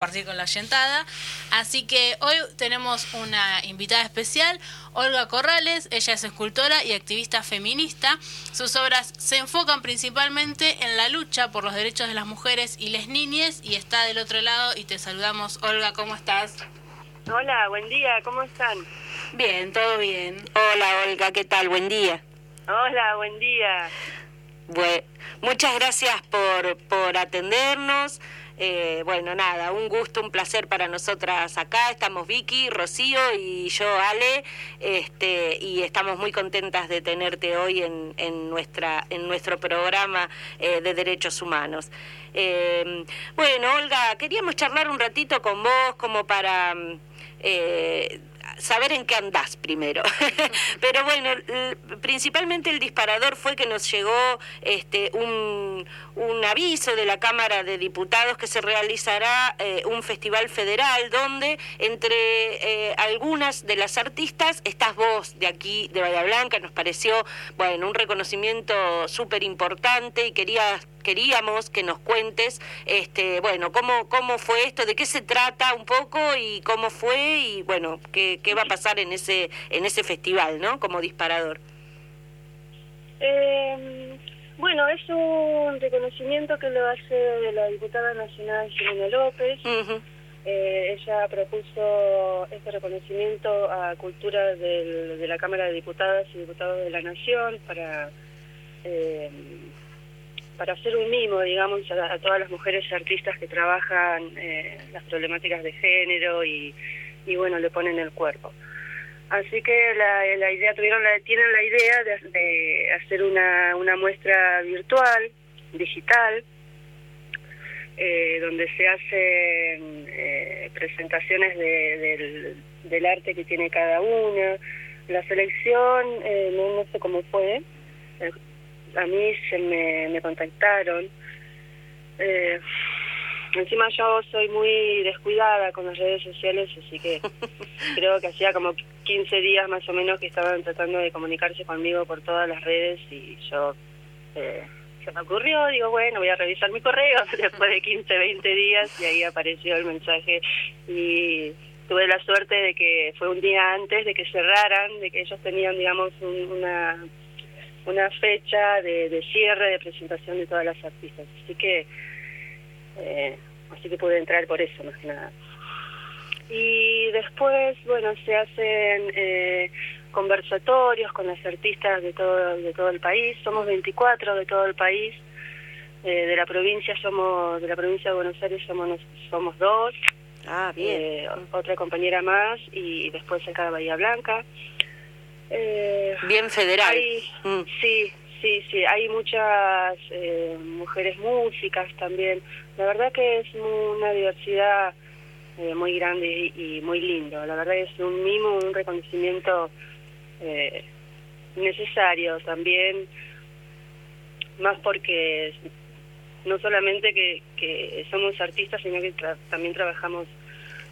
compartir con la yentada. Así que hoy tenemos una invitada especial, Olga Corrales. Ella es escultora y activista feminista. Sus obras se enfocan principalmente en la lucha por los derechos de las mujeres y las niñas. Y está del otro lado y te saludamos. Olga, ¿cómo estás? Hola, buen día, ¿cómo están? Bien, todo bien. Hola Olga, ¿qué tal? Buen día. Hola, buen día. Bueno, muchas gracias por, por atendernos. Eh, bueno, nada, un gusto, un placer para nosotras acá. Estamos Vicky, Rocío y yo, Ale, este, y estamos muy contentas de tenerte hoy en, en nuestra, en nuestro programa eh, de derechos humanos. Eh, bueno, Olga, queríamos charlar un ratito con vos como para saber en qué andás primero. Pero bueno, principalmente el disparador fue que nos llegó este, un, un aviso de la Cámara de Diputados que se realizará eh, un festival federal donde entre eh, algunas de las artistas estás vos de aquí, de Bahía Blanca, nos pareció, bueno, un reconocimiento súper importante y quería queríamos que nos cuentes, este, bueno, cómo, cómo fue esto, de qué se trata un poco y cómo fue y bueno, qué, qué va a pasar en ese, en ese festival, ¿no? Como disparador. Eh, bueno, es un reconocimiento que lo hace la diputada nacional Jimena López. eh, ella propuso este reconocimiento a cultura del, de la Cámara de Diputadas y Diputados de la Nación para eh, para hacer un mimo, digamos, a, todas las mujeres artistas que trabajan eh, las problemáticas de género y, y, bueno, le ponen el cuerpo. Así que la, idea, tuvieron la, tienen la idea de, de hacer una, una muestra virtual, digital, eh, donde se hacen eh, presentaciones de, del, del arte que tiene cada una. La selección, eh, no, no sé cómo fue, a mí se me, me contactaron. Eh, encima yo soy muy descuidada con las redes sociales, así que creo que hacía como 15 días más o menos que estaban tratando de comunicarse conmigo por todas las redes y yo eh, se me ocurrió, digo, bueno, voy a revisar mi correo después de 15, 20 días y ahí apareció el mensaje y tuve la suerte de que fue un día antes de que cerraran, de que ellos tenían, digamos, un, una una fecha de, de, cierre de presentación de todas las artistas. Así que eh, así que pude entrar por eso, más que nada. Y después, bueno, se hacen eh, conversatorios con las artistas de todo, de todo el país. Somos 24 de todo el país. Eh, de la provincia somos, de la provincia de Buenos Aires somos, somos dos. Ah, bien. Eh, otra compañera más y después acá de Bahía Blanca. Eh, Bien federal. Hay, mm. Sí, sí, sí. Hay muchas eh, mujeres músicas también. La verdad que es una diversidad eh, muy grande y, y, muy lindo. La verdad es un mimo, un reconocimiento eh, necesario también, más porque no solamente que, que somos artistas, sino que tra también trabajamos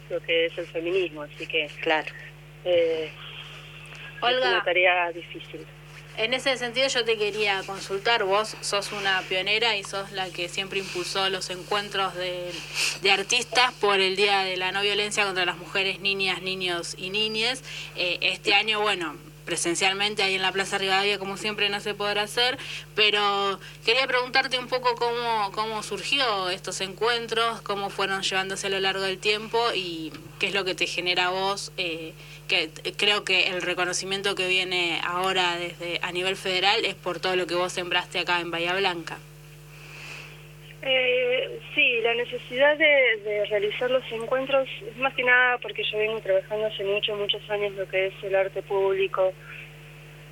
lo que es el feminismo. Así que, claro. Eh, Olga, es una tarea difícil. En ese sentido yo te quería consultar, vos sos una pionera y sos la que siempre impulsó los encuentros de, de artistas por el Día de la No Violencia contra las Mujeres, Niñas, Niños y Niñes. Eh, este año, bueno, presencialmente ahí en la Plaza Rivadavia, como siempre no se podrá hacer, pero quería preguntarte un poco cómo, cómo surgió estos encuentros, cómo fueron llevándose a lo largo del tiempo y qué es lo que te genera vos. Eh, que creo que el reconocimiento que viene ahora desde a nivel federal es por todo lo que vos sembraste acá en Bahía Blanca. Eh, sí, la necesidad de, de, realizar los encuentros es más que nada porque yo vengo trabajando hace muchos, muchos años lo que es el arte público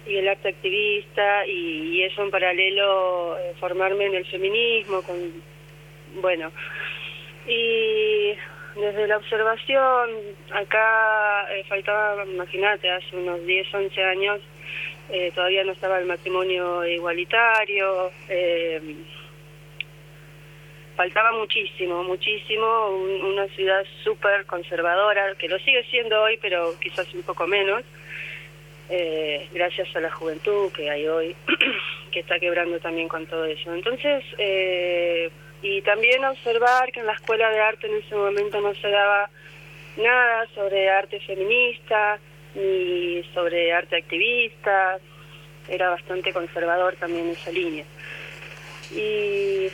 y el arte activista y, y eso en paralelo eh, formarme en el feminismo, con bueno, y desde la observación, acá eh, faltaba, imagínate, hace unos 10, 11 años, todavía no estaba el matrimonio igualitario, faltaba muchísimo, muchísimo, un, una ciudad súper conservadora, que lo sigue siendo hoy, pero quizás un poco menos, eh, gracias a la juventud que hay hoy, que está quebrando también con todo eso. Entonces, eh, y también observar que en la escuela de arte en ese momento no se daba nada sobre arte feminista ni sobre arte activista, era bastante conservador también esa línea. Y,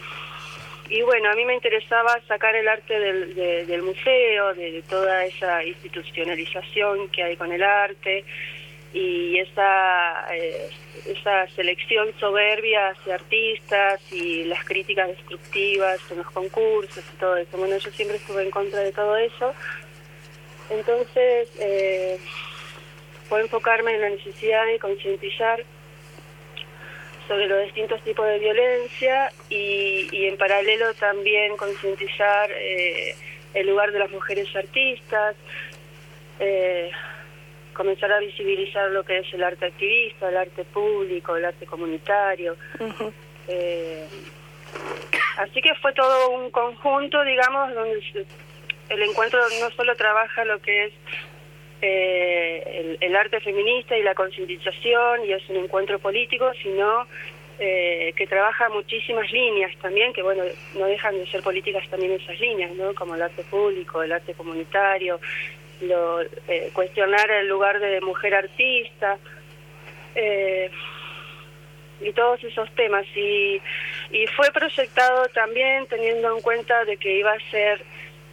y bueno, a mí me interesaba sacar el arte del, museo, de, toda esa institucionalización que hay con el arte y esa, eh, esa selección soberbia hacia artistas y las críticas destructivas en los concursos y todo eso. Bueno, yo siempre estuve en contra de todo eso. Entonces, eh, fue enfocarme en la necesidad de concientizar sobre los distintos tipos de violencia y, y en paralelo también concientizar eh, el lugar de las mujeres artistas, eh, comenzar a visibilizar lo que es el arte activista, el arte público, el arte comunitario. eh, así que fue todo un conjunto, digamos, donde el encuentro no solo trabaja lo que es eh, el, arte feminista y la concientización y es un encuentro político, sino eh, que trabaja muchísimas líneas también, que bueno, no dejan de ser políticas también esas líneas, ¿no? Como el arte público, el arte comunitario, lo, eh, cuestionar el lugar de mujer artista eh, y todos esos temas. Y, y fue proyectado también teniendo en cuenta de que iba a ser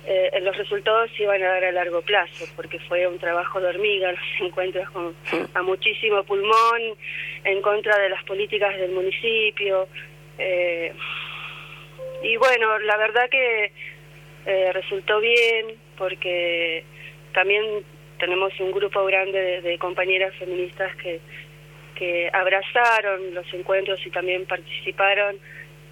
eh, los resultados se iban a dar a largo plazo, porque fue un trabajo de hormiga, los encuentros con, a muchísimo pulmón, en contra de las políticas del municipio. Eh, y bueno, la verdad que eh, resultó bien, porque también tenemos un grupo grande de, compañeras feministas que, que abrazaron los encuentros y también participaron.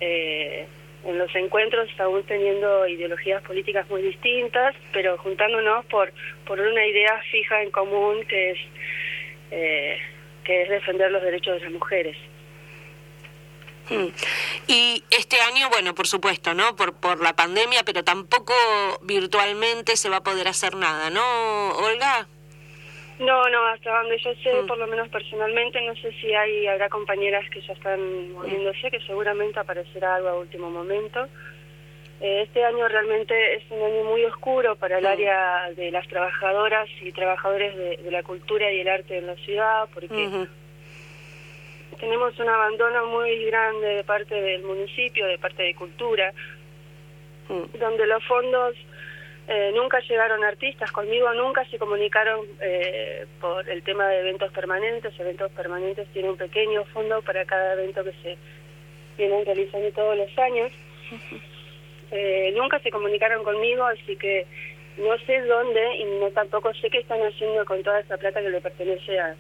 Eh, en los encuentros aún teniendo ideologías políticas muy distintas, pero juntándonos por, por una idea fija en común que es, eh, que es defender los derechos de las mujeres. Hmm. Y este año, bueno, por supuesto, ¿no? Por, por la pandemia, pero tampoco virtualmente se va a poder hacer nada, ¿no, Olga? No, no, hasta donde yo sé, mm. por lo menos personalmente, no sé si hay habrá compañeras que ya están moviéndose, que seguramente aparecerá algo a último momento. Eh, este año realmente es un año muy oscuro para el mm. área de las trabajadoras y trabajadores de, la cultura y el arte en la ciudad, porque tenemos un abandono muy grande de parte del municipio, de parte de cultura, mm. donde los fondos eh, nunca llegaron artistas, conmigo nunca se comunicaron eh, por el tema de eventos permanentes. Eventos permanentes tienen un pequeño fondo para cada evento que se vienen realizando todos los años. Eh, nunca se comunicaron conmigo, así que no sé dónde y no tampoco sé qué están haciendo con toda esa plata que le pertenece a,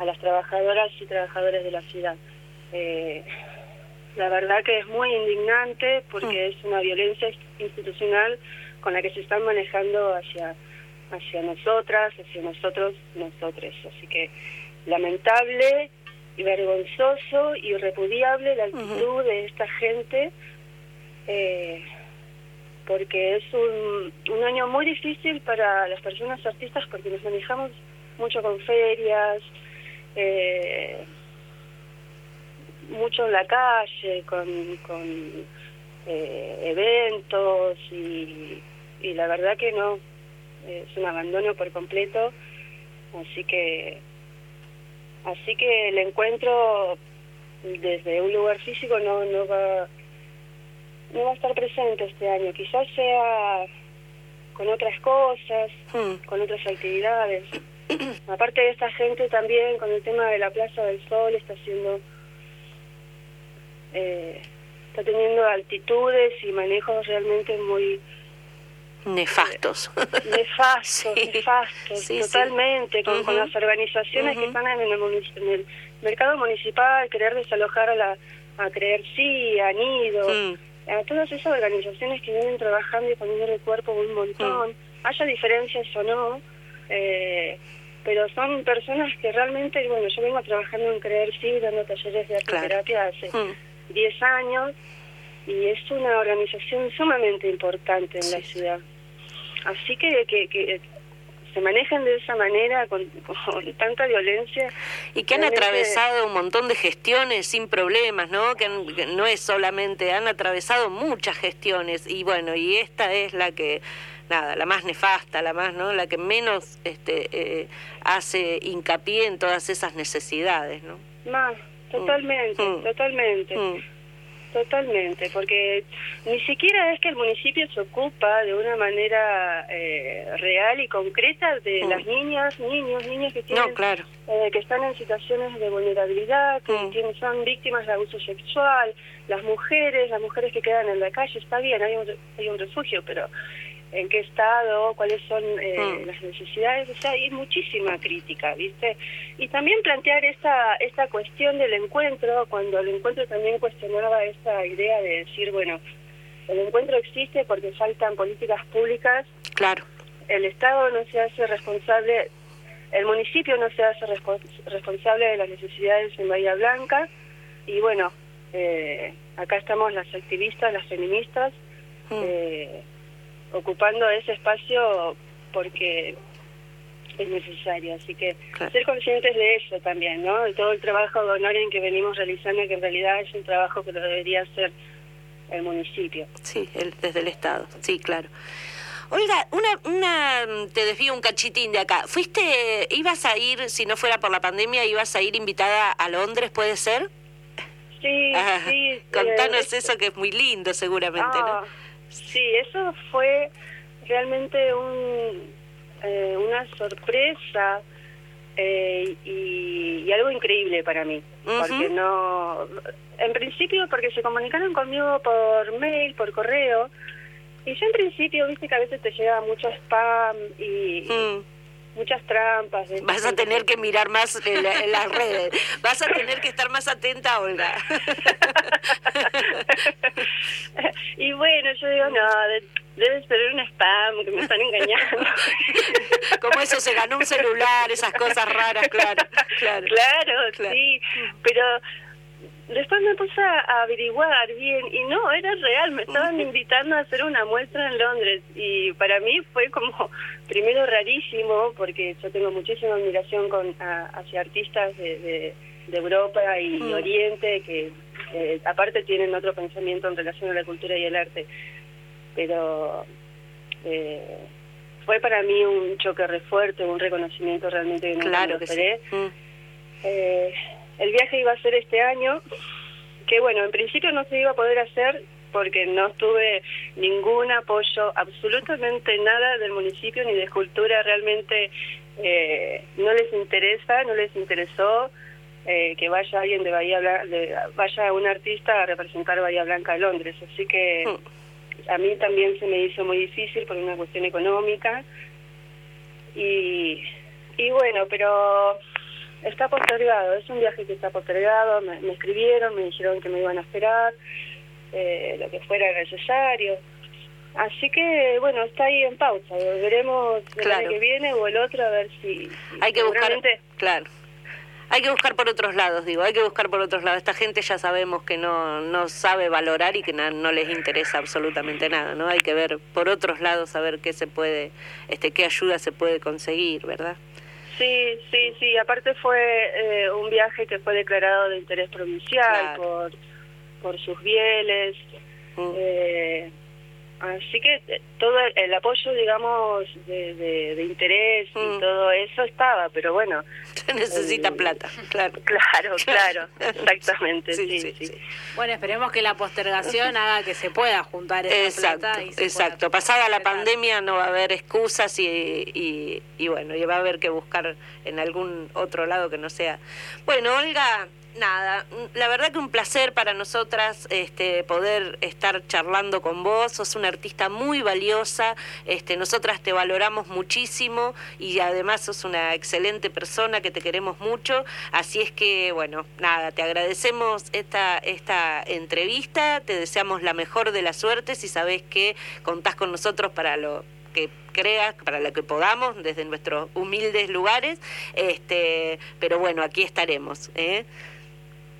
a las trabajadoras y trabajadores de la ciudad. la verdad que es muy indignante porque es una violencia institucional con la que se están manejando hacia, hacia nosotras, hacia nosotros, nosotres. Así que lamentable y vergonzoso y repudiable la actitud de esta gente, eh, porque es un, un año muy difícil para las personas artistas porque nos manejamos mucho con ferias, eh, mucho en la calle, con, con eh, eventos y y la verdad que no, es un abandono por completo, así que así que el encuentro desde un lugar físico no no va no va a estar presente este año, quizás sea con otras cosas, hmm. con otras actividades. Aparte de esta gente también con el tema de la Plaza del Sol está haciendo eh, está teniendo altitudes y manejos realmente muy Nefastos. Nefastos, nefastos, totalmente, Con, las organizaciones que están en el, en el, mercado municipal, querer desalojar a la a Creer Sí, a Nido, a todas esas organizaciones que vienen trabajando y poniendo el cuerpo un montón, haya diferencias o no, eh, pero son personas que realmente, bueno, yo vengo trabajando en Creer Sí, dando talleres de arte terapia hace 10 años, y es una organización sumamente importante en la ciudad. Así que, que, se manejen de esa manera, con, tanta violencia. Y que han atravesado un montón de gestiones sin problemas, ¿no? Que, no es solamente, han atravesado muchas gestiones y bueno, y esta es la que nada, la más nefasta, la más, ¿no? La que menos este, eh, hace hincapié en todas esas necesidades, ¿no? Más, totalmente, mm. totalmente. Mm. Totalmente, porque ni siquiera es que el municipio se ocupa de una manera eh, real y concreta de mm. las niñas, niños, niñas que tienen, eh, que están en situaciones de vulnerabilidad, que mm. tienen, son víctimas de abuso sexual, las mujeres, las mujeres que quedan en la calle, está bien, hay un, hay un refugio, pero en qué estado, cuáles son eh, mm. las necesidades, o sea, hay muchísima crítica, ¿viste? Y también plantear esta, esta cuestión del encuentro, cuando el encuentro también cuestionaba esa idea de decir, bueno, el encuentro existe porque faltan políticas públicas. Claro. El Estado no se hace responsable, el municipio no se hace responsable de las necesidades en Bahía Blanca, y bueno, eh, acá estamos las activistas, las feministas, mm. eh, ocupando ese espacio porque es necesario. Así que ser conscientes de eso también, ¿no? De todo el trabajo de honor en que venimos realizando, que en realidad es un trabajo que lo debería hacer el municipio. Sí, el, desde el Estado, sí, claro. Olga, una, una, te desvío un cachitín de acá. ¿Fuiste, ibas a ir, si no fuera por la pandemia, ibas a ir invitada a Londres, puede ser? Sí, sí. Contanos eh, eso que es muy lindo seguramente, ¿no? Sí, eso fue realmente un, eh, una sorpresa eh, y, algo increíble para mí, porque no, en principio porque se comunicaron conmigo por mail, por correo, y yo en principio, viste que a veces te llega mucho spam y, mm muchas trampas. Vas a tener que mirar más en, las redes, vas a tener que estar más atenta, Olga. y bueno, yo digo, no, debe ser un spam, que me están engañando. Como eso, se ganó un celular, esas cosas raras, claro. Claro, claro, claro. sí, pero después me puse a averiguar bien y no, era real, me estaban invitando a hacer una muestra en Londres y para mí fue como primero rarísimo porque yo tengo muchísima admiración con hacia artistas de, de, Europa y mm. Oriente que eh, aparte tienen otro pensamiento en relación a la cultura y el arte, pero eh, fue para mí un choque re fuerte, un reconocimiento realmente que claro que sí. Mm. Eh, el viaje iba a ser este año, que bueno, en principio no se iba a poder hacer porque no tuve ningún apoyo, absolutamente nada del municipio ni de escultura, realmente eh, no les interesa, no les interesó eh, que vaya alguien de Bahía Blanca, vaya un artista a representar Bahía Blanca a Londres, así que a mí también se me hizo muy difícil por una cuestión económica. Y, y bueno, pero está postergado, es un viaje que está postergado, me, escribieron, me dijeron que me iban a esperar, eh, lo que fuera necesario. Así que, bueno, está ahí en pausa. Veremos el año que viene o el otro a ver si... hay que buscar, claro. Hay que buscar por otros lados, digo, hay que buscar por otros lados. Esta gente ya sabemos que no, no sabe valorar y que no les interesa absolutamente nada, ¿no? Hay que ver por otros lados a ver qué se puede, este, qué ayuda se puede conseguir, ¿verdad? Sí, sí, sí. Aparte fue eh, un viaje que fue declarado de interés provincial por, por sus bieles. Mm. Eh, Así que eh, todo el apoyo, digamos, de, de, interés y mm. todo eso estaba, pero bueno. Se necesita plata, claro. Claro, claro, exactamente, sí, sí, Bueno, esperemos que la postergación haga que se pueda juntar esa plata. Y exacto. Pasada la pandemia no va a haber excusas y, y, y bueno, y va a haber que buscar en algún otro lado que no sea. Bueno, Olga nada, la verdad que un placer para nosotras este, poder estar charlando con vos, sos una artista muy valiosa, este, nosotras te valoramos muchísimo y además sos una excelente persona que te queremos mucho, así es que bueno, nada, te agradecemos esta, esta entrevista, te deseamos la mejor de las suertes y sabés que contás con nosotros para lo que creas, para lo que podamos, desde nuestros humildes lugares, este, pero bueno, aquí estaremos. ¿eh?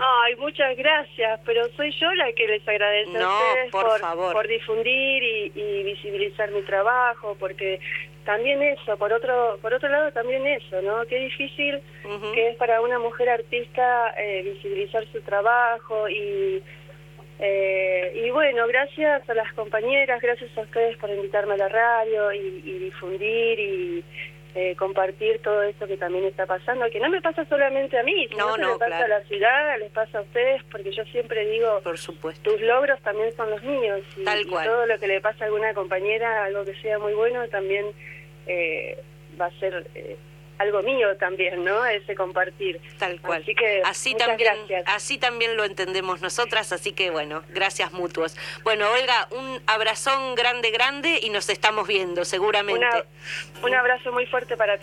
Ay, muchas gracias, pero soy yo la que les agradece a ustedes por, favor. por difundir y, visibilizar mi trabajo, porque también eso, por otro por otro lado también eso, ¿no? Qué difícil que es para una mujer artista eh, visibilizar su trabajo y eh, y bueno, gracias a las compañeras, gracias a ustedes por invitarme a la radio y, y difundir y eh, compartir todo esto que también está pasando, que no me pasa solamente a mí, sino que le pasa a la ciudad, les pasa a ustedes, porque yo siempre digo, por supuesto, tus logros también son los míos, y, todo lo que le pasa a alguna compañera, algo que sea muy bueno, también eh, va a ser... Eh, algo mío también, ¿no? Ese compartir. Tal cual. Así que así también, así también lo entendemos nosotras, así que bueno, gracias mutuos. Bueno, Olga, un abrazón grande, grande y nos estamos viendo seguramente. un abrazo muy fuerte para todos.